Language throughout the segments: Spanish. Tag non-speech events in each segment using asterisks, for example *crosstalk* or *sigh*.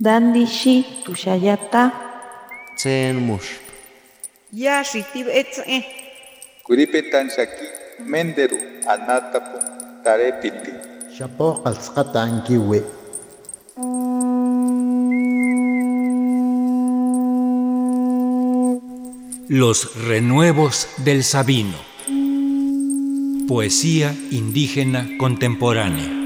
Dandishi tushayata. Tsen mush. Ya shitib etze. Kuripetan shaki menderu anatapu tarepiti. Shapo ankiwi. Los renuevos del Sabino. Poesía indígena contemporánea.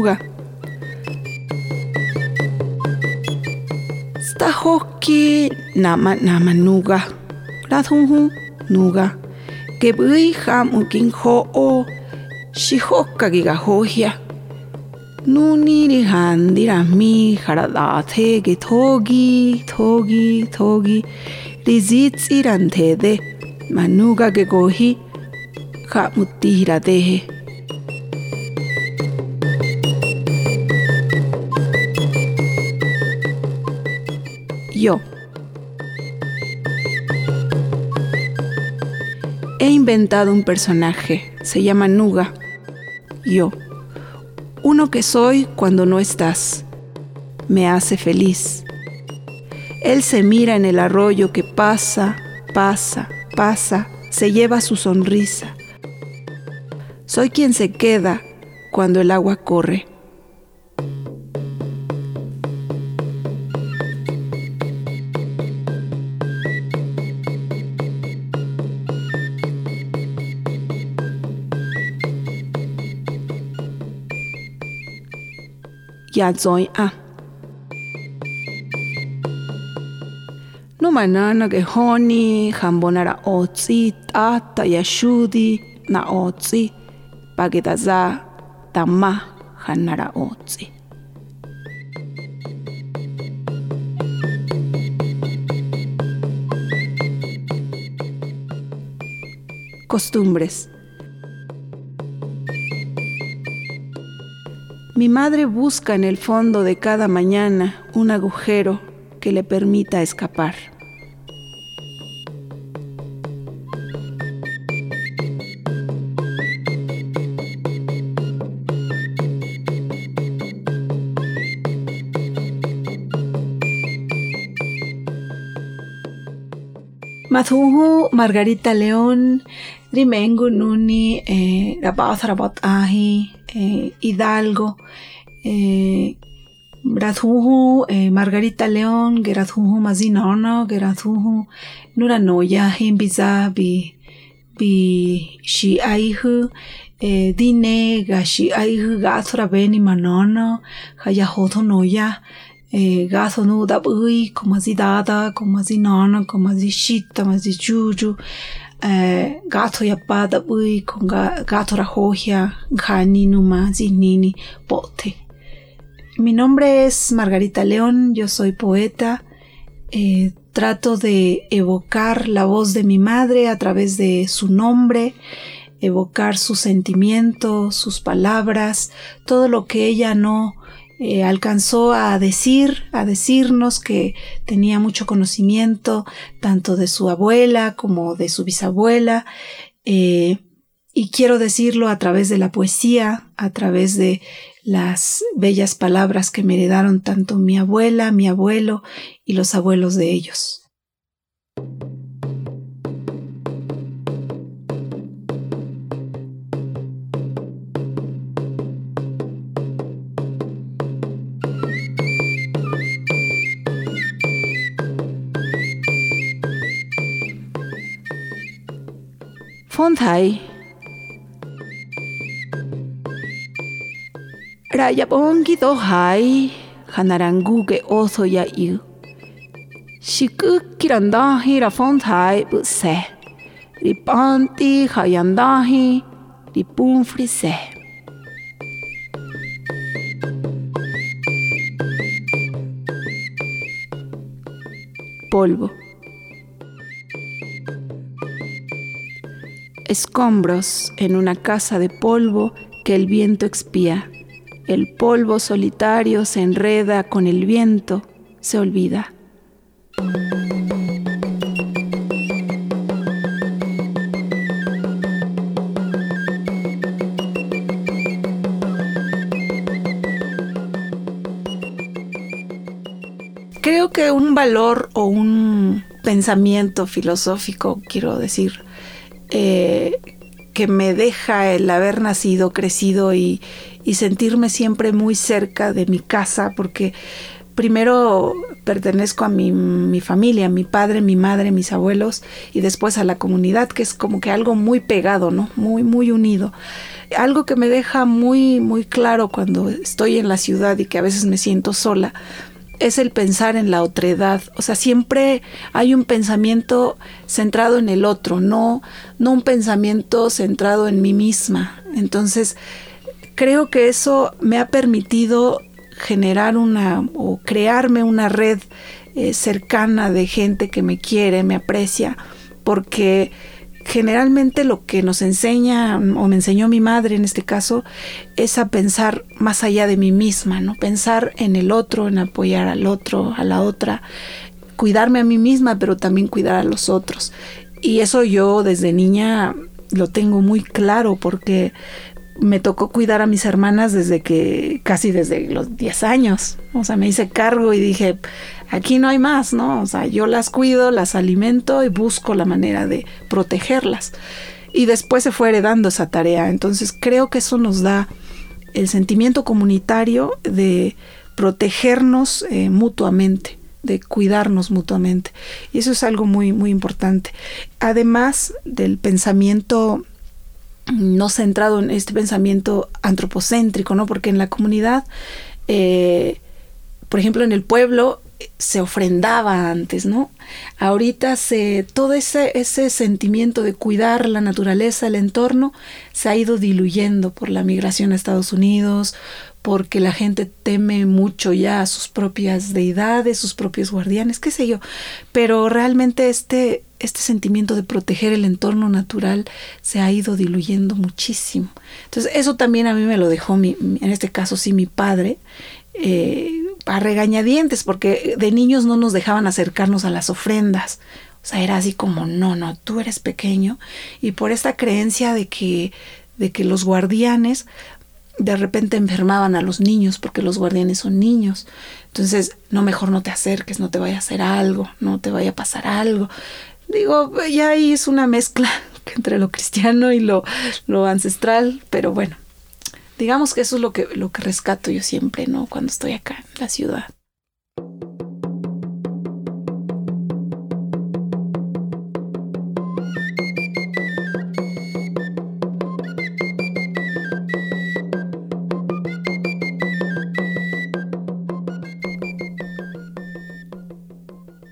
Nuga. Stahoki nama nama nuga. Radhunhu nuga. Gebui ham ukin ho o. Shihoka giga hohia. Nuni ri handi rami haradate ge togi togi togi. Rizitsi rantede. Manuga ge gohi. Yo. He inventado un personaje, se llama Nuga. Yo. Uno que soy cuando no estás. Me hace feliz. Él se mira en el arroyo que pasa, pasa, pasa, se lleva su sonrisa. Soy quien se queda cuando el agua corre. Ya zoi a. No manana ke honi hambonara otsi tata ya shudi na otsi pagetaza tama hanara otsi. Costumbres. Mi madre busca en el fondo de cada mañana un agujero que le permita escapar. Mazuhu Margarita León, Rimengu Nuni, eh, Rabat Rabat Ahi, eh, Hidalgo, eh, eh, Margarita León, Geradhuhu Mazinono, Geradhuhu Nuranoya, Himbiza, Bi, Bi, Shi Aihu, eh, Dine, Gashi Aihu, Gathora Beni Manono, Hayahoto Noya, eh, Gazo no Dabui, Komazi Dada, Komazi Nono, Gato ya con ga, gato. Mi nombre es Margarita León, yo soy poeta. Eh, trato de evocar la voz de mi madre a través de su nombre, evocar sus sentimientos, sus palabras, todo lo que ella no eh, alcanzó a decir, a decirnos que tenía mucho conocimiento tanto de su abuela como de su bisabuela. Eh, y quiero decirlo a través de la poesía, a través de las bellas palabras que me heredaron tanto mi abuela, mi abuelo y los abuelos de ellos. Fonthai Rayabongi dohai hanarangu ke oso ya yu Shikukirandahi ra fonthai buse Ripanti hayandahi ripunfri se Polvo escombros en una casa de polvo que el viento expía, el polvo solitario se enreda con el viento, se olvida. Creo que un valor o un pensamiento filosófico, quiero decir, eh, que me deja el haber nacido, crecido y, sentirme siempre muy cerca de mi casa, porque primero pertenezco a mi, mi, familia, mi padre, mi madre, mis abuelos y después a la comunidad, que es como que algo muy pegado, ¿no? Muy, muy unido. Algo que me deja muy, muy claro cuando estoy en la ciudad y que a veces me siento sola, es el pensar en la otredad. O sea, siempre hay un pensamiento centrado en el otro, no, no un pensamiento centrado en mí misma. Entonces, creo que eso me ha permitido generar una o crearme una red eh, cercana de gente que me quiere, me aprecia, porque generalmente lo que nos enseña, o me enseñó mi madre en este caso, es a pensar más allá de mí misma, ¿no? Pensar en el otro, en apoyar al otro, a la otra, cuidarme a mí misma, pero también cuidar a los otros. Y eso yo desde niña lo tengo muy claro porque me tocó cuidar a mis hermanas desde que, casi desde los 10 años. O sea, me hice cargo y dije, aquí no hay más, ¿no? O sea, yo las cuido, las alimento y busco la manera de protegerlas. Y después se fue heredando esa tarea. Entonces creo que eso nos da el sentimiento comunitario de protegernos eh, mutuamente de cuidarnos mutuamente. Y eso es algo muy, muy importante. Además del pensamiento no centrado en este pensamiento antropocéntrico, ¿no? Porque en la comunidad, eh, por ejemplo, en el pueblo se ofrendaba antes, ¿no? Ahorita se, todo ese, ese sentimiento de cuidar la naturaleza, el entorno, se ha ido diluyendo por la migración a Estados Unidos, porque la gente teme mucho ya a sus propias deidades, sus propios guardianes, qué sé yo. Pero realmente este, este sentimiento de proteger el entorno natural se ha ido diluyendo muchísimo. Entonces eso también a mí me lo dejó, mi, en este caso sí, mi padre. Eh, a regañadientes, porque de niños no nos dejaban acercarnos a las ofrendas. O sea, era así como, no, no, tú eres pequeño. Y por esta creencia de que, de que los guardianes de repente enfermaban a los niños porque los guardianes son niños. Entonces, no, mejor no te acerques, no te vaya a hacer algo, no te vaya a pasar algo. Digo, ya ahí es una mezcla *laughs* entre lo cristiano y lo, lo ancestral, pero bueno, digamos que eso es lo que, lo que rescato yo siempre, ¿no? Cuando estoy acá en la ciudad.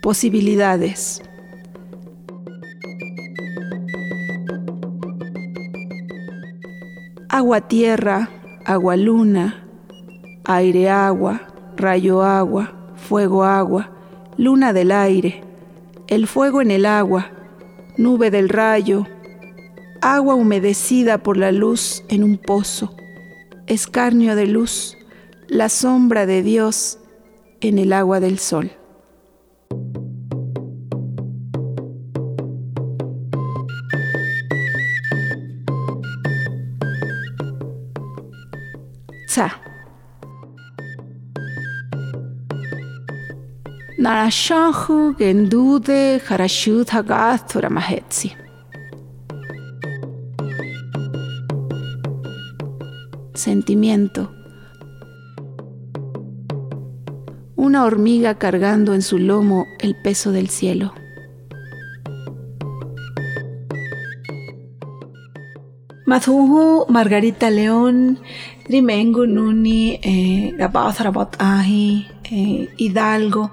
posibilidades. Agua-tierra, agua-luna, aire-agua, rayo-agua, fuego-agua, luna del aire, el fuego en el agua, nube del rayo, agua humedecida por la luz en un pozo, escarnio de luz, la sombra de Dios en el agua del sol. Narashahu gendude harashut hagathura mahetsi. Sentimiento. Una hormiga cargando en su lomo el peso del cielo. Madhuhu Margarita León Rimengo Nuni eh, Rabat eh, Hidalgo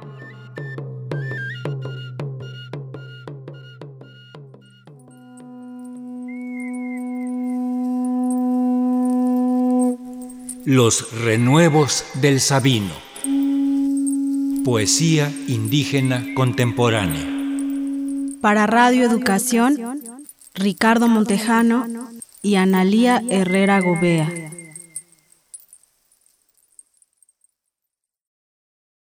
Los renuevos del Sabino. Poesía indígena contemporánea. Para Radio Educación, Ricardo Montejano y Analía Herrera Gobea.